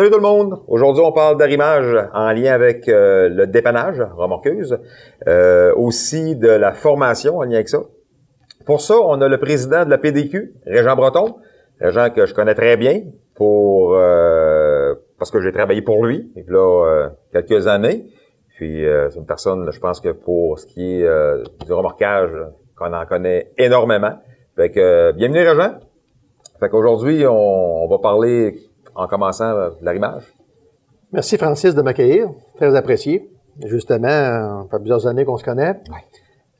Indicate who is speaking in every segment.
Speaker 1: Salut tout le monde! Aujourd'hui, on parle d'arrimage en lien avec euh, le dépannage, remorqueuse, euh, aussi de la formation en lien avec ça. Pour ça, on a le président de la PDQ, Régent Breton, Régent que je connais très bien pour euh, parce que j'ai travaillé pour lui, et là, quelques années. Puis c'est une personne, je pense que pour ce qui est du remorquage, qu'on en connaît énormément. Fait que bienvenue Régent. Fait qu'aujourd'hui, on, on va parler en commençant euh, l'arrimage.
Speaker 2: Merci Francis de m'accueillir, très apprécié. Justement, ça fait plusieurs années qu'on se connaît.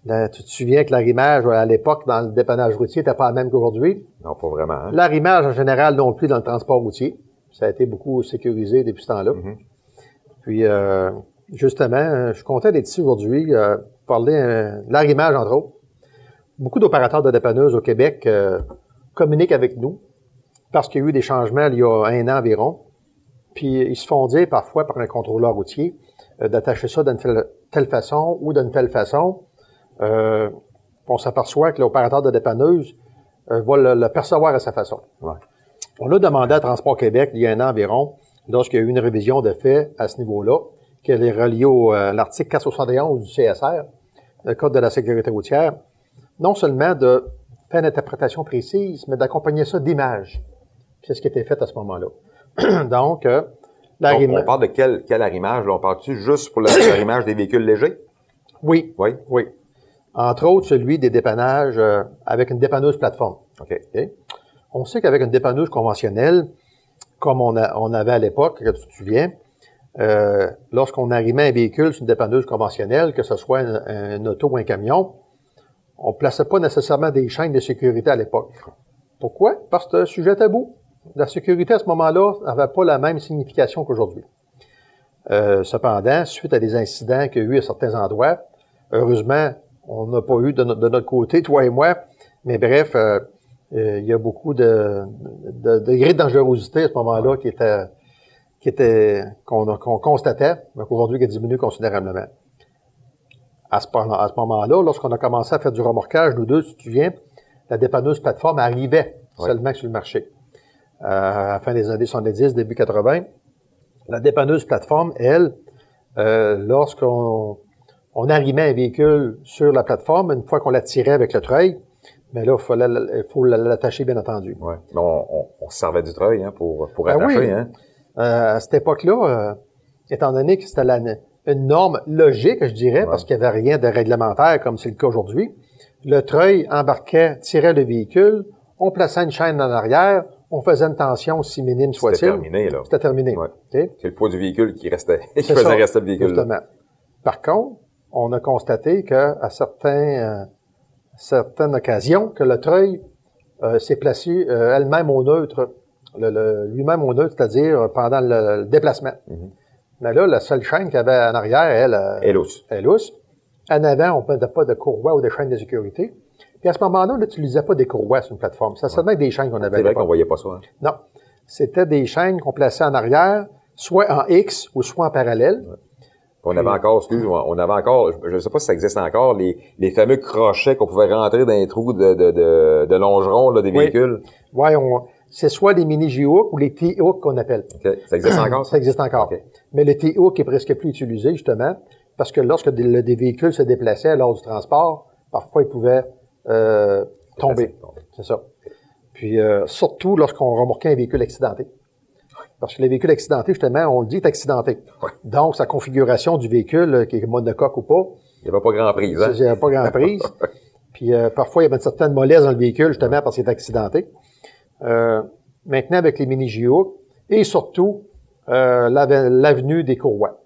Speaker 2: tu te souviens que l'arrimage, à l'époque, dans le dépannage routier, n'était pas le même qu'aujourd'hui?
Speaker 1: Non, pas vraiment. Hein.
Speaker 2: L'arrimage, en général, non plus dans le transport routier. Ça a été beaucoup sécurisé depuis ce temps-là. Mm-hmm. Puis, euh, justement, je suis content d'être ici aujourd'hui euh, pour parler de l'arrimage, entre autres. Beaucoup d'opérateurs de dépanneuses au Québec communiquent avec nous parce qu'il y a eu des changements il y a un an environ. Puis ils se font dire parfois par un contrôleur routier euh, d'attacher ça d'une telle, façon ou d'une telle façon. Euh, on s'aperçoit que l'opérateur de dépanneuse euh, va le, percevoir à sa façon. On a demandé à Transport Québec il y a un an environ, lorsqu'il y a eu une révision de fait à ce niveau-là, qu'elle est reliée à l'article 471 du CSR, le Code de la sécurité routière, non seulement de faire une interprétation précise, mais d'accompagner ça d'images. C'est ce qui était fait à ce moment-là. Donc, euh,
Speaker 1: l'arrimage... On parle de quel, quel arrimage? Là? On parle-tu juste pour l'arrimage des véhicules légers?
Speaker 2: Oui. Oui? Oui. Entre autres, celui des dépannages euh, avec une dépanneuse plateforme.
Speaker 1: OK.
Speaker 2: On sait qu'avec une dépanneuse conventionnelle, comme on, a, on avait à l'époque, que tu te souviens, euh, lorsqu'on arrimait un véhicule sur une dépanneuse conventionnelle, que ce soit un, un auto ou un camion, on plaçait pas nécessairement des chaînes de sécurité à l'époque. Pourquoi? Parce que c'est un sujet tabou la sécurité à ce moment-là n'avait pas la même signification qu'aujourd'hui. Euh, cependant, suite à des incidents qu'il y a eu à certains endroits, heureusement, on n'a pas eu de, notre côté, toi et moi, mais bref, euh, euh, il y a beaucoup de, de, degrés de dangerosité à ce moment-là qui étaient qui était qu'on constatait, mais qu'aujourd'hui qui a diminué considérablement. À ce, à ce moment-là, lorsqu'on a commencé à faire du remorquage, nous deux, si tu te souviens, la dépanneuse plateforme arrivait seulement sur le marché à la fin des années 70, début 80. La dépanneuse plateforme, elle, euh, lorsqu'on on arrimait un véhicule sur la plateforme, une fois qu'on la tirait avec le treuil, mais là, il faut l'attacher, bien entendu.
Speaker 1: Ouais. On, on, on, servait du treuil hein, pour, pour ben attacher. Hein?
Speaker 2: Euh, à cette époque-là, euh, étant donné que c'était une norme logique, je dirais, parce qu'il n'y avait rien de réglementaire comme c'est le cas aujourd'hui, le treuil embarquait, tirait le véhicule, on plaçait une chaîne en arrière, on faisait une tension si minime soit-il.
Speaker 1: C'était terminé, là.
Speaker 2: C'était terminé.
Speaker 1: C'est le poids du véhicule qui restait, qui faisait rester le véhicule.
Speaker 2: Justement. Par contre, on a constaté qu'à certains, euh, certaines occasions, que le treuil euh, s'est placé euh, elle-même au neutre, le, lui-même au neutre, c'est-à-dire pendant le, déplacement. Mm-hmm. Mais là, la seule chaîne qu'il y avait en arrière, elle,
Speaker 1: est lousse.
Speaker 2: est lousse. En avant, on ne pas de courroie ou de chaîne de sécurité. Puis à ce moment-là, on n'utilisait pas des courroies sur une plateforme. Ça seulement des chaînes qu'on avait.
Speaker 1: C'est vrai qu'on voyait pas ça. Hein?
Speaker 2: Non. C'était des chaînes qu'on plaçait en arrière, soit en X ou soit en parallèle.
Speaker 1: On avait encore, excuse on avait encore, je ne sais pas si ça existe encore, les, les fameux crochets qu'on pouvait rentrer dans les trous de, de, de, de longerons là, des véhicules.
Speaker 2: Oui, c'est soit les mini G-Hook ou les T-Hook qu'on appelle.
Speaker 1: Ça existe encore?
Speaker 2: ça? Existe encore. Mais le T-Hook est presque plus utilisé, justement, parce que lorsque des, des véhicules se déplaçaient lors du transport, parfois ils pouvaient euh, tomber. C'est ça. Puis euh, surtout lorsqu'on remorquait un véhicule accidenté. Parce que les véhicules accidentés, justement, on le dit, est accidenté. Donc, sa configuration du véhicule, euh, qui est monocoque ou pas.
Speaker 1: Il n'y avait pas grand prise, hein?
Speaker 2: Il n'y avait pas grand prise. Puis parfois, il y avait une certaine mollesse dans le véhicule, justement, parce qu'il est accidenté. maintenant, avec les mini JO et surtout l'avenue des courroies.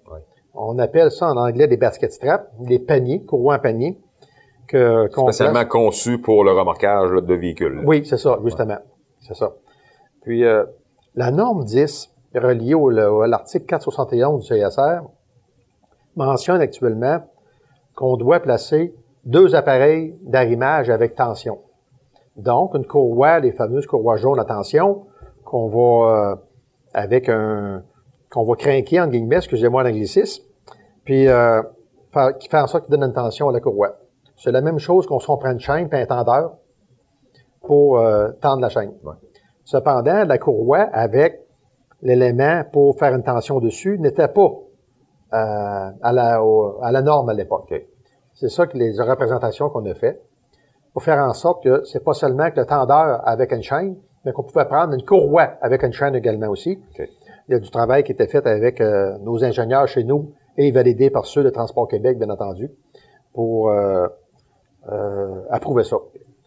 Speaker 2: On appelle ça en anglais des basket straps, des paniers, courroies en panier
Speaker 1: que spécialement conçu pour le remorquage de véhicules.
Speaker 2: Oui, c'est ça, justement. C'est ça. Puis euh, la norme 10 reliée au, à l'article 471 du CSR mentionne actuellement qu'on doit placer deux appareils d'arrimage avec tension. Donc, une courroie, les fameuses courroies jaunes à tension, qu'on va euh, avec un qu'on va craquer en guillemets, excusez-moi l'anglicisme, puis euh, qui fait en sorte qu'il donne une tension à la courroie. C'est la même chose qu'on se prend une chaîne et un tendeur pour euh, tendre la chaîne. Cependant, la courroie avec l'élément pour faire une tension dessus n'était pas euh, à, la, à la norme à l'époque. C'est ça que les représentations qu'on a fait pour faire en sorte que c'est pas seulement que le tendeur avec une chaîne, mais qu'on pouvait prendre une courroie avec une chaîne également aussi. Il y a du travail qui était fait avec euh, nos ingénieurs chez nous et validé par ceux de Transport Québec, bien entendu, pour euh, euh, approuver ça.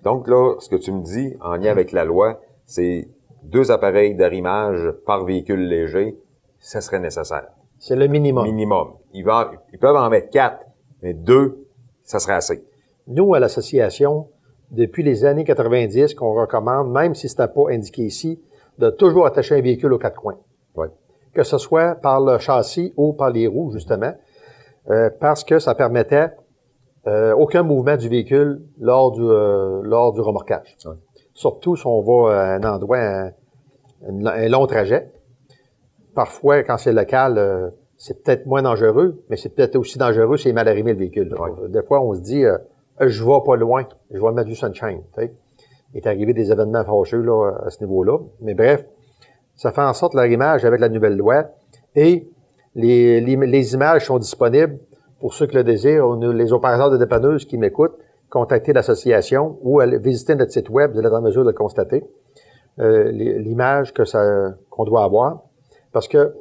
Speaker 1: Donc là, ce que tu me dis en lien avec la loi, c'est deux appareils d'arrimage par véhicule léger, ça serait nécessaire.
Speaker 2: C'est le minimum.
Speaker 1: Minimum. Ils, ils peuvent en mettre quatre, mais deux, ça serait assez.
Speaker 2: Nous, à l'association, depuis les années 90, qu'on recommande, même si ce n'est pas indiqué ici, de toujours attacher un véhicule aux quatre coins.
Speaker 1: Ouais.
Speaker 2: Que ce soit par le châssis ou par les roues, justement, euh, parce que ça permettait euh, aucun mouvement du véhicule lors du, euh, lors du remorquage. Surtout si on va à un endroit, un, un long trajet. Parfois, quand c'est local, euh, c'est peut-être moins dangereux, mais c'est peut-être aussi dangereux si c'est mal arrimé le véhicule. Des fois, on se dit, je vais pas loin, je vais mettre du sunshine. Il est arrivé des événements fâcheux là, à ce niveau-là. Mais bref, ça fait en sorte l'arrimage avec la nouvelle loi. Et les, les images sont disponibles pour ceux qui le désirent, les opérateurs de dépanneuses qui m'écoutent, contacter l'association ou visiter notre site web, vous allez être en mesure de le constater, euh, l'image que ça qu'on doit avoir. Parce que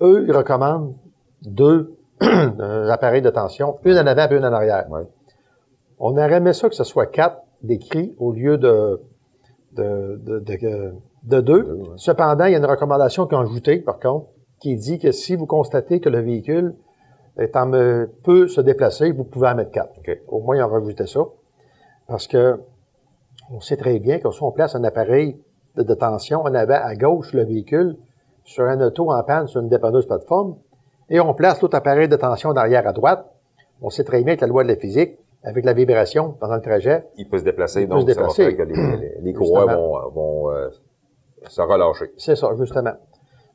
Speaker 2: eux, ils recommandent deux appareils de tension, une en avant et une en arrière. On aurait aimé ça que ce soit quatre décrits au lieu de, de, de, deux. Cependant, il y a une recommandation qui est ajoutée, par contre, qui dit que si vous constatez que le véhicule étant peut se déplacer, vous pouvez en mettre quatre. Au moins, on rajouté ça. Parce que on sait très bien que si on place un appareil de détention en avant à gauche le véhicule sur un auto en panne sur une dépanneuse plateforme et on place l'autre appareil de tension d'arrière à droite, on sait très bien que la loi de la physique, avec la vibration pendant le trajet,
Speaker 1: il peut se déplacer, donc ça va faire que les, les, courroies vont, vont euh, se relâcher.
Speaker 2: C'est ça, justement.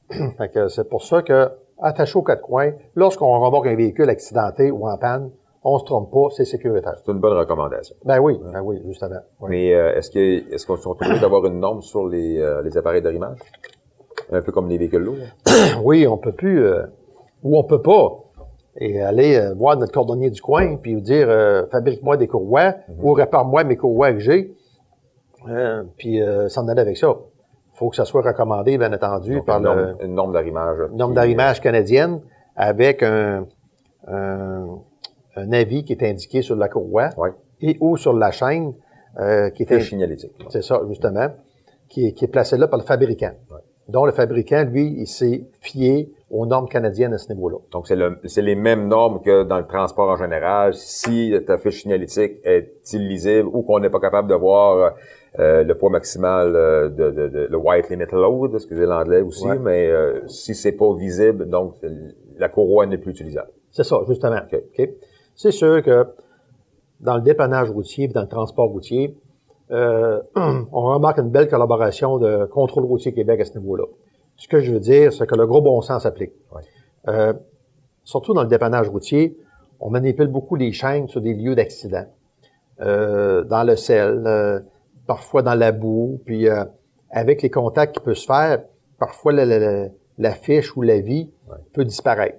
Speaker 2: c'est pour ça que attaché aux quatre coins. Lorsqu'on remorque un véhicule accidenté ou en panne, on se trompe pas, c'est sécuritaire.
Speaker 1: C'est une bonne recommandation.
Speaker 2: Ben oui, ben oui, justement.
Speaker 1: Mais euh, est-ce que est-ce qu'on est obligé d'avoir une norme sur les, euh, les appareils d'arrimage? Un peu comme les véhicules lourds?
Speaker 2: oui, on peut plus, euh, ou on peut pas, et aller voir notre cordonnier du coin, puis dire fabrique-moi des courroies, mhm. ou répare-moi mes courroies que j'ai, puis s'en aller avec ça faut que ça soit recommandé, bien entendu, par
Speaker 1: une norme, une norme d'arrimage.
Speaker 2: Une norme d'arrimage canadienne avec un, un, un, avis qui est indiqué sur la courroie et ou sur la chaîne
Speaker 1: euh, qui est signalétique.
Speaker 2: C'est ça, justement, qui est, qui est placé là par le fabricant. Ouais. Donc, le fabricant, lui, il s'est fié aux normes canadiennes à ce niveau-là.
Speaker 1: Donc, c'est, le, les mêmes normes que dans le transport en général. Si ta fiche signalétique est illisible ou qu'on n'est pas capable de voir euh, le poids maximal euh, de, de, de, le white limit load, excusez l'anglais aussi, mais euh, si c'est pas visible, donc la courroie n'est plus utilisable.
Speaker 2: C'est ça, justement. C'est sûr que dans le dépannage routier, dans le transport routier, euh, on remarque une belle collaboration de Contrôle routier Québec à ce niveau-là. Ce que je veux dire, c'est que le gros bon sens s'applique. Euh, surtout dans le dépannage routier, on manipule beaucoup les chaînes sur des lieux d'accident. Euh, dans le sel, euh, parfois dans la boue, puis euh, avec les contacts qui peuvent se faire, parfois la, la, fiche ou la vie peut disparaître.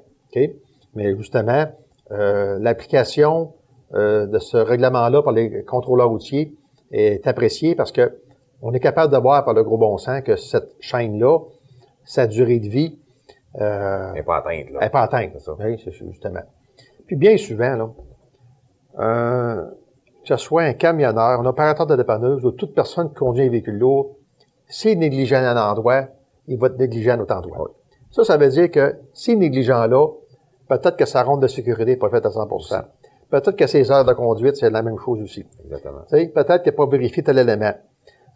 Speaker 2: Mais justement, l'application de ce règlement-là par les contrôleurs routiers est appréciée parce que on est capable de voir par le gros bon sens que cette chaîne-là, sa durée de vie
Speaker 1: euh, n'est pas atteinte.
Speaker 2: Là. n'est pas atteinte. C'est ça. Oui, c'est justement. Puis bien souvent, là, euh, que ce soit un camionneur, un opérateur de dépanneuse ou toute personne qui conduit un véhicule lourd, s'il est négligent à un endroit, il va être négligent à un autre endroit. Ça, ça veut dire que s'il est négligent là, peut-être que sa ronde de sécurité n'est pas faite à 100% Peut-être que ses heures de conduite, c'est la même chose aussi.
Speaker 1: Exactement.
Speaker 2: Peut-être qu'il n'a pas vérifié tel élément.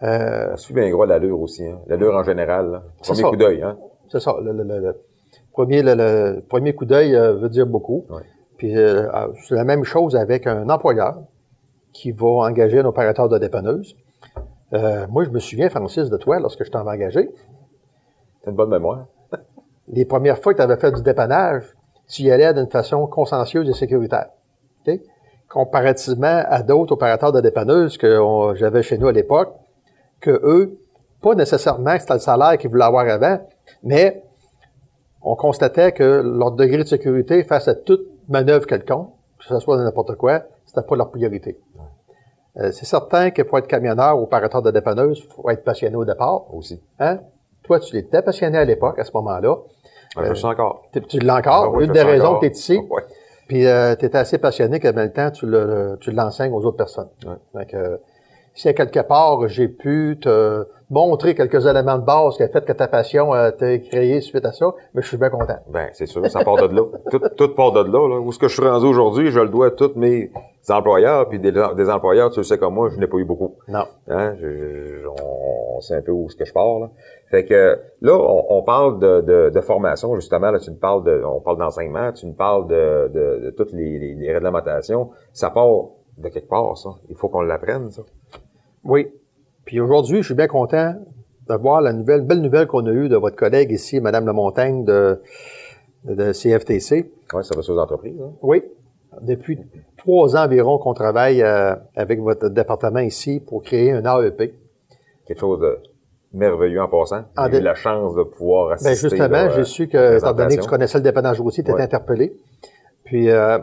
Speaker 1: Euh, suit bien gros l'allure aussi. Hein. L'allure en général. Premier coup d'œil. Hein?
Speaker 2: C'est ça. Le, le, le, premier, le, premier coup d'œil euh, veut dire beaucoup. Puis euh, ah, c'est la même chose avec un employeur qui va engager un opérateur de dépanneuse. Euh, moi, je me souviens, Francis, de toi, lorsque je t'avais engagé.
Speaker 1: T'as une bonne mémoire.
Speaker 2: les premières fois que tu avais fait du dépannage, tu y allais d'une façon consciencieuse et sécuritaire comparativement à d'autres opérateurs de dépanneuses que j'avais chez nous à l'époque, que eux, pas nécessairement que c'était le salaire qu'ils voulaient avoir avant, mais on constatait que leur degré de sécurité face à toute manœuvre quelconque, que ce soit n'importe quoi, c'était pas leur priorité. Euh, c'est certain que pour être camionneur ou opérateur de dépanneuse, il faut être passionné au départ.
Speaker 1: Aussi.
Speaker 2: Hein? Toi, tu l'étais passionné à l'époque, à ce moment-là.
Speaker 1: Ah, je le sens encore.
Speaker 2: Tu, l'as encore.
Speaker 1: Ah oui,
Speaker 2: Une des
Speaker 1: le
Speaker 2: raisons que tu es ici.
Speaker 1: Ouais.
Speaker 2: Puis euh, tu étais assez passionné qu'à même temps, tu le tu l'enseignes aux autres personnes.
Speaker 1: Ouais.
Speaker 2: Donc, euh, si à quelque part j'ai pu te montrer quelques éléments de base qui a fait que ta passion a été créée suite à ça, mais je suis bien content.
Speaker 1: Ben, c'est sûr, ça part de là. Tout, tout part de là, là. Où ce que je suis rendu aujourd'hui, je le dois à tous mes employeurs, puis des, des employeurs, tu le sais comme moi, je n'ai pas eu beaucoup.
Speaker 2: Non.
Speaker 1: Hein? Je, je- on, on sait un peu où ce que je pars, là. Fait que là, on, on parle de, de, de formation, justement, là, tu me parles de, on parle d'enseignement, tu me parles de, de, de toutes les, les, les réglementations. Ça part de quelque part, ça. Il faut qu'on l'apprenne, ça.
Speaker 2: Oui. Puis aujourd'hui, je suis bien content de voir la nouvelle, belle nouvelle qu'on a eue de votre collègue ici, Madame Lemontagne de, de, CFTC.
Speaker 1: Ouais, ça va sur les entreprises, hein.
Speaker 2: Oui. Depuis trois ans environ qu'on travaille euh, avec votre département ici pour créer un AEP.
Speaker 1: Quelque chose de merveilleux en passant.
Speaker 2: En
Speaker 1: J'ai eu la chance de pouvoir assister.
Speaker 2: Ben justement,
Speaker 1: là,
Speaker 2: j'ai
Speaker 1: euh,
Speaker 2: su que, étant donné que tu connaissais le dépannage routier, tu étais
Speaker 1: Ouais.
Speaker 2: interpellé. Puis, euh,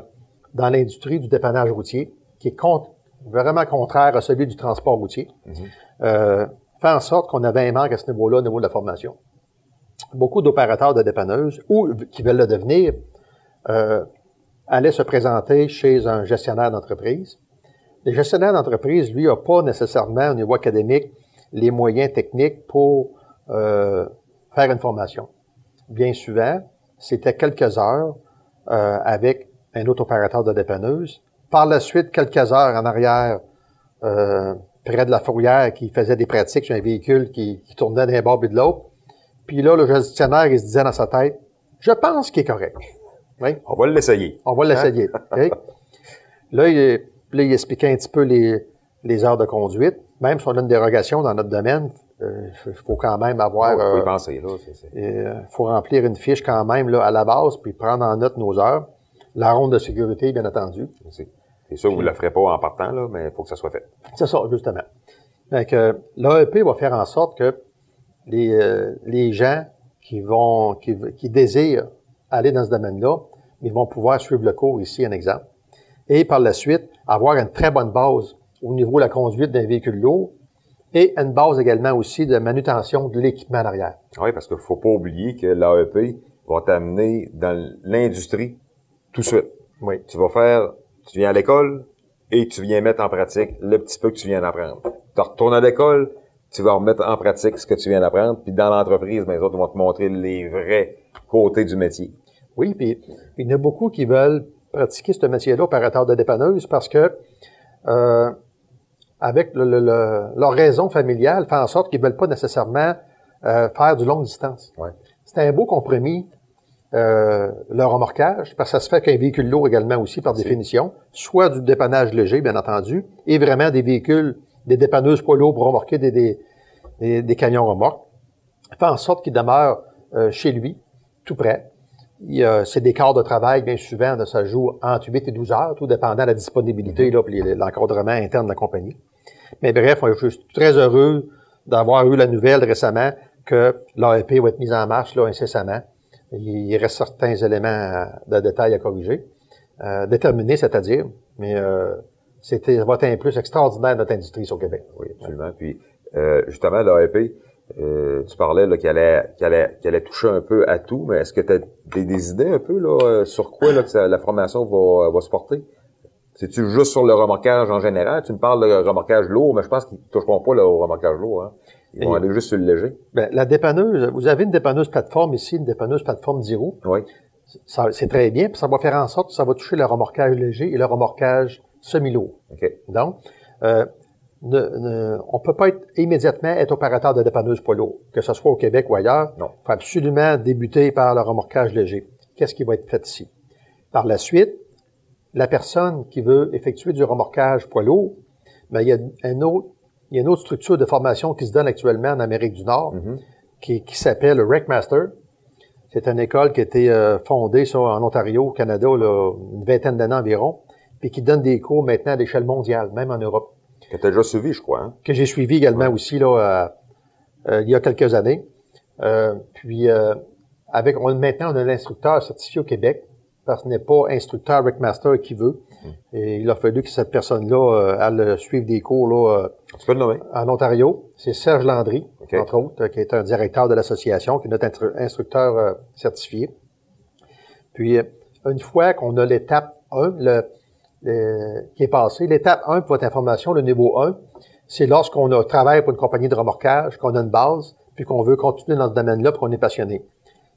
Speaker 2: dans l'industrie du dépannage routier, qui est contre- vraiment contraire à celui du transport routier,
Speaker 1: Mhm.
Speaker 2: euh, fait en sorte qu'on avait un manque à ce niveau-là, au niveau de la formation. Beaucoup d'opérateurs de dépanneuses, ou qui veulent le devenir, euh, allaient se présenter chez un gestionnaire d'entreprise. Le gestionnaire d'entreprise, lui, n'a pas nécessairement, au niveau académique, les moyens techniques pour euh, faire une formation. Bien souvent, c'était quelques heures euh, avec un autre opérateur de dépanneuse. Par la suite, quelques heures en arrière, euh, près de la fourrière, qui faisait des pratiques sur un véhicule qui, qui tournait d'un bord et de l'autre. Puis là, le gestionnaire, il se disait dans sa tête, je pense qu'il est correct. Oui.
Speaker 1: On va l'essayer.
Speaker 2: On va l'essayer. OK? Là, il, là, il expliquait un petit peu les, les heures de conduite. Même si on a une dérogation dans notre domaine, il faut quand même avoir...
Speaker 1: Il faut y
Speaker 2: euh,
Speaker 1: penser, là.
Speaker 2: il faut remplir une fiche quand même là, à la base, puis prendre en note nos heures. La ronde de sécurité, bien entendu.
Speaker 1: C'est c'est sûr, vous ne le ferez pas en partant, là, mais il faut que ça soit fait.
Speaker 2: C'est ça, justement. Donc, l'AEP va faire en sorte que les, euh, les gens qui vont, qui, qui désirent aller dans ce domaine-là, ils vont pouvoir suivre le cours ici, un exemple. Et par la suite, avoir une très bonne base au niveau de la conduite d'un véhicule lourd et une base également aussi de manutention de l'équipement en arrière.
Speaker 1: Oui, parce qu'il faut pas oublier que l'AEP va t'amener dans l'industrie tout de suite.
Speaker 2: Oui.
Speaker 1: Tu vas faire, tu viens à l'école et tu viens mettre en pratique le petit peu que tu viens d'apprendre. Tu retournes à l'école, tu vas remettre en pratique ce que tu viens d'apprendre, puis dans l'entreprise, ben, les autres vont te montrer les vrais côtés du métier.
Speaker 2: Oui, puis il y en a beaucoup qui veulent pratiquer ce métier-là, opérateur de dépanneuse, parce que euh, avec le- le- le- leur raison familiale, fait en sorte qu'ils veulent pas nécessairement euh, faire du longue distance.
Speaker 1: Ouais.
Speaker 2: C'est un beau compromis, euh, le remorquage, parce que ça se fait qu'un véhicule lourd également aussi, par définition, soit du dépannage léger, bien entendu, et vraiment des véhicules, des dépanneuses poids lourds pour remorquer des, des, des, des camions remorques, fait en sorte qu'il demeure euh, chez lui, tout près. A- C'est des quarts de travail, bien souvent, de ça joue entre 8 et 12 heures, tout dépendant de la disponibilité, là, puis les- l'encadrement interne de la compagnie. Mais bref, je suis très heureux d'avoir eu la nouvelle récemment que l'AEP va être mise en marche là, incessamment. Il reste certains éléments de détail à corriger. Euh, c'est-à-dire, mais euh, c'était être un plus extraordinaire de notre industrie sur Québec.
Speaker 1: Oui, absolument. Puis, euh, justement, l'AEP, euh, tu parlais qu'elle allait, qu'elle allait, allait toucher un peu à tout, mais est-ce que tu as des, idées un peu là, euh, sur quoi là, que la formation va, va se porter? C'est-tu juste sur le remorquage en général? Tu me parles de remorquage lourd, mais je pense qu'ils ne toucheront pas là, au remorquage lourd. Hein? Ils vont
Speaker 2: Et-
Speaker 1: aller juste sur le léger.
Speaker 2: Ben, la dépanneuse, vous avez une dépanneuse plateforme ici, une dépanneuse plateforme 10
Speaker 1: Oui.
Speaker 2: Ça, c'est très bien, puis ça va faire en sorte que ça va toucher le remorquage léger et le remorquage semi-lourd.
Speaker 1: OK.
Speaker 2: Donc, euh, ne, ne- on peut pas être immédiatement être opérateur de dépanneuse poids lourd, que ce soit au Québec ou ailleurs.
Speaker 1: Non.
Speaker 2: Il faut absolument débuter par le remorquage léger. Qu'est-ce qui va être fait ici? Par la suite, la personne qui veut effectuer du remorquage poids lourd, ben, il y a un autre, il y a une autre structure de formation qui se donne actuellement en Amérique du Nord,
Speaker 1: Mhm.
Speaker 2: qui, qui s'appelle le Wreckmaster. C'est une école qui a été euh, fondée ça, en Ontario, au Canada, là, une vingtaine d'années environ, puis qui donne des cours maintenant à l'échelle mondiale, même en Europe,
Speaker 1: Que tu as déjà suivi, je crois. Hein?
Speaker 2: que j'ai suivi également aussi là, euh, euh, il y a quelques années. Euh, puis, euh, avec, on, maintenant, on a l'instructeur certifié au Québec, parce que ce n'est pas instructeur Rickmaster qui veut. Et il a fallu que cette personne-là euh, aille suivre des cours là, euh,
Speaker 1: Tu peux le nommer?
Speaker 2: en Ontario. C'est Serge Landry, entre autres, qui est un directeur de l'association, qui est notre instru- instructeur euh, certifié. Puis, une fois qu'on a l'étape 1, le, le- qui est passée, l'étape 1 pour votre information, le niveau 1, c'est lorsqu'on travaille pour une compagnie de remorquage, qu'on a une base, puis qu'on veut continuer dans ce domaine-là, puis qu'on est passionné.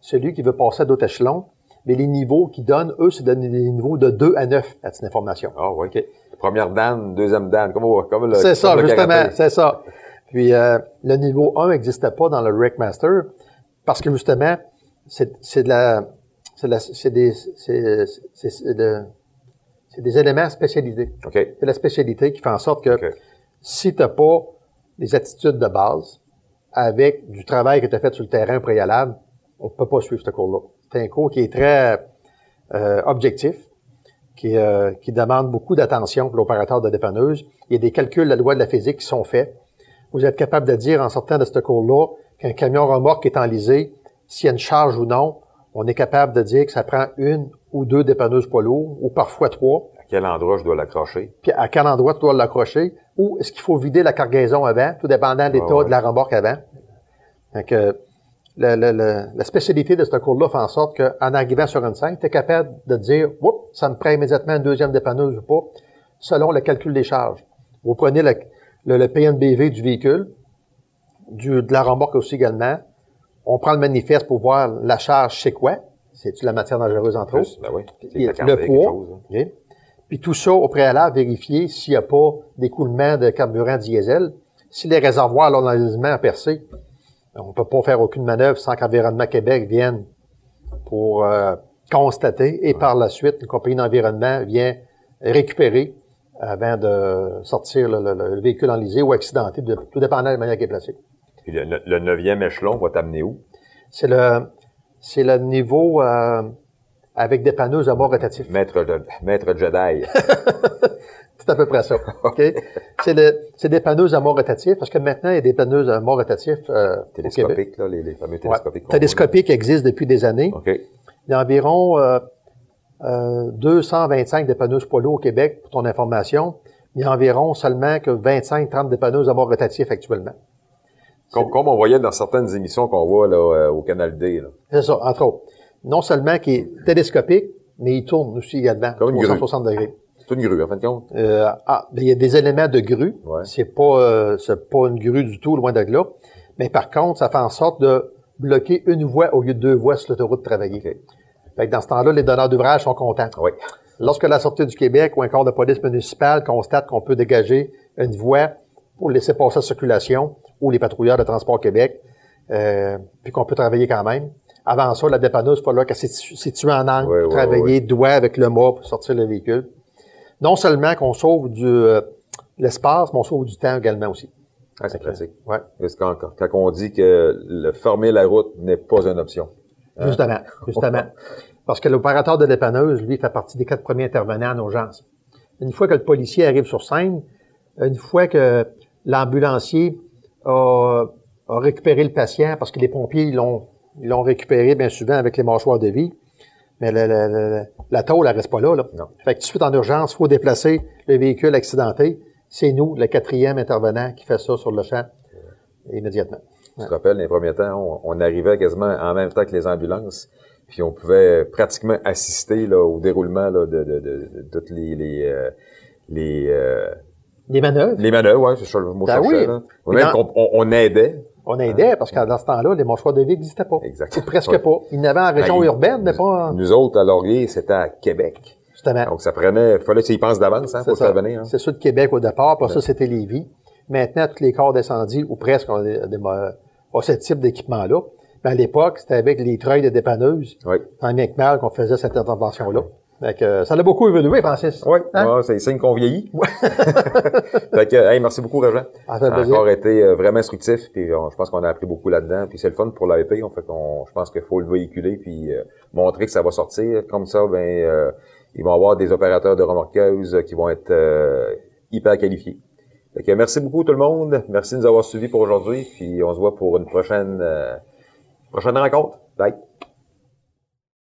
Speaker 2: Celui qui veut passer à d'autres échelons, mais les niveaux qu'ils donnent, eux, c'est des niveaux de 2 à 9 à cette information.
Speaker 1: Ah, oui. Première dan, deuxième dan, comme, comme le
Speaker 2: C'est ça,
Speaker 1: le
Speaker 2: justement, c'est ça. Puis euh, le niveau 1 n'existait pas dans le Rickmaster parce que justement, c'est c'est de la c'est des de- des éléments spécialisés.
Speaker 1: OK.
Speaker 2: C'est la spécialité qui fait en sorte que
Speaker 1: OK.
Speaker 2: si tu n'as pas les attitudes de base avec du travail que tu as fait sur le terrain préalable, on peut pas suivre ce cours-là. C'est un cours qui est très euh, objectif, qui, euh, qui demande beaucoup d'attention pour l'opérateur de dépanneuse. Il y a des calculs de la loi de la physique qui sont faits. Vous êtes capable de dire en sortant de ce cours-là qu'un camion remorque est enlisé, s'il y a une charge ou non, on est capable de dire que ça prend une ou deux dépanneuses poids lourds, ou parfois trois,
Speaker 1: À quel endroit je dois l'accrocher?
Speaker 2: puis à quel endroit tu dois l'accrocher, ou est-ce qu'il faut vider la cargaison avant, tout dépendant de l'état
Speaker 1: Ah ouais.
Speaker 2: de la remorque avant? Donc, euh, le- le- le- la spécialité de ce cours-là fait en sorte qu'en arrivant sur une scène, tu es capable de dire, Oups, ça me prend immédiatement une deuxième dépanneuse ou pas, selon le calcul des charges. Vous prenez le, PNBV du véhicule, du, de la remorque aussi également. On prend le manifeste pour voir la charge, c'est quoi? C'est-tu la matière dangereuse entre autres?
Speaker 1: Ben oui.
Speaker 2: Le poids.
Speaker 1: chose, hein.
Speaker 2: Puis tout ça, au préalable, vérifier s'il n'y a pas d'écoulement de carburant diesel. Si les réservoirs, là, l'enlisement percé, on ne peut pas faire aucune manœuvre sans qu'Environnement Québec vienne pour euh, constater et par la suite, une compagnie d'environnement vient récupérer avant de sortir le, le- le véhicule enlisé ou accidenté, de- tout dépendant de la manière qu'il est placé.
Speaker 1: Puis le, neuvième échelon va t'amener où?
Speaker 2: C'est le, c'est le niveau euh, avec des panneaux à bord rotatif.
Speaker 1: Maître, maître Jedi.
Speaker 2: C'est à peu près ça. OK? c'est, le, c'est des panneaux à mort rotatif, parce que maintenant, il y a des panneaux à mort rotatif euh, au Québec.
Speaker 1: Télescopique, là, les, les fameux télescopiques.
Speaker 2: Télescopiques existent depuis des années.
Speaker 1: OK.
Speaker 2: Il y a environ euh, euh, 225 dépanneuses poids lourds au Québec, pour ton information. Il y a environ seulement que 25-30 dépanneuses à bord rotatif actuellement.
Speaker 1: Comme, comme on voyait dans certaines émissions qu'on voit là, euh, au Canal D.
Speaker 2: C'est ça, entre autres. Non seulement qui est télescopique, mais il tourne aussi également,
Speaker 1: Comme une grue.
Speaker 2: 360 degrés.
Speaker 1: C'est une grue, en fin de compte.
Speaker 2: Euh, ah, ben, il y a des éléments de grue.
Speaker 1: Ouais.
Speaker 2: C'est pas, euh, c'est pas une grue du tout, loin de là. Mais par contre, ça fait en sorte de bloquer une voie au lieu de deux voies sur l'autoroute travaillée.
Speaker 1: OK.
Speaker 2: Fait que dans ce temps-là, les donneurs d'ouvrage sont contents.
Speaker 1: Oui.
Speaker 2: Lorsque la Sûreté du Québec ou un corps de police municipale constate qu'on peut dégager une voie pour laisser passer la circulation ou les patrouilleurs de Transport Québec, euh, puis qu'on peut travailler quand même. Avant ça, la dépanneuse, pas là qu'elle s'est situ- située en angle,
Speaker 1: Ouais,
Speaker 2: pour
Speaker 1: ouais,
Speaker 2: travailler doigt avec le mât pour sortir le véhicule. Non seulement qu'on sauve du euh, l'espace, mais on sauve du temps également aussi.
Speaker 1: Ah, c'est pratique.
Speaker 2: Ouais.
Speaker 1: Parce que quand, quand on dit que le fermer la route n'est pas une option. Hein?
Speaker 2: Justement, justement. Parce que l'opérateur de dépanneuse, lui, fait partie des quatre premiers intervenants en urgence. Une fois que le policier arrive sur scène, une fois que l'ambulancier a, a récupéré le patient, parce que les pompiers, l'ont, ils l'ont récupéré bien souvent avec les mâchoires de vie, mais la, la, tôle, elle reste pas là, là.
Speaker 1: Non.
Speaker 2: Fait que tout de suite en urgence, il faut déplacer le véhicule accidenté. C'est nous, le quatrième intervenant, qui fait ça sur le champ immédiatement.
Speaker 1: Tu te rappelles, dans les premiers temps, on, on arrivait quasiment en même temps que les ambulances, puis on pouvait pratiquement assister là, au déroulement là, de, de, de, de toutes les les euh, les, euh,
Speaker 2: Les manœuvres,
Speaker 1: les manœuvres, ouais, c'est ça le mot
Speaker 2: Ben
Speaker 1: je
Speaker 2: oui.
Speaker 1: là. Même
Speaker 2: dans-
Speaker 1: on, on aidait.
Speaker 2: On aidait, parce que dans ce temps-là, les mâchoires de vie n'existaient pas.
Speaker 1: Exact.
Speaker 2: Ou presque pas. Il y en avait en région
Speaker 1: Ben, il-
Speaker 2: urbaine, mais pas en...
Speaker 1: Nous autres, à Laurier, c'était à Québec.
Speaker 2: Justement.
Speaker 1: Donc, ça prenait, fallait que tu y penses d'avance, hein, pour
Speaker 2: ça.
Speaker 1: venir. Hein.
Speaker 2: C'est ça de Québec au départ, puis ça, c'était Lévis. Maintenant, tous les corps d'incendie, ou presque, ont, ont ce type d'équipement-là. Mais à l'époque, c'était avec les treuils de dépanneuses,
Speaker 1: Oui.
Speaker 2: en mal, qu'on faisait cette intervention-là. Fait que, euh, ça l'a beaucoup évolué, Francis.
Speaker 1: Oui,
Speaker 2: Hein?
Speaker 1: ouais, c'est signe qu'on vieillit. fait que, hey, merci beaucoup.
Speaker 2: Ça fait
Speaker 1: Ça a
Speaker 2: plaisir.
Speaker 1: encore été euh, vraiment instructif, puis je pense qu'on a appris beaucoup là-dedans. Puis c'est le fun pour l'AEP, on fait qu'on, je pense qu'il faut le véhiculer, puis euh, montrer que ça va sortir. Comme ça, ben, euh, ils vont avoir des opérateurs de remorqueuses qui vont être euh, hyper qualifiés. Fait que merci beaucoup tout le monde. Merci de nous avoir suivis pour aujourd'hui, puis on se voit pour une prochaine euh, prochaine rencontre. Bye.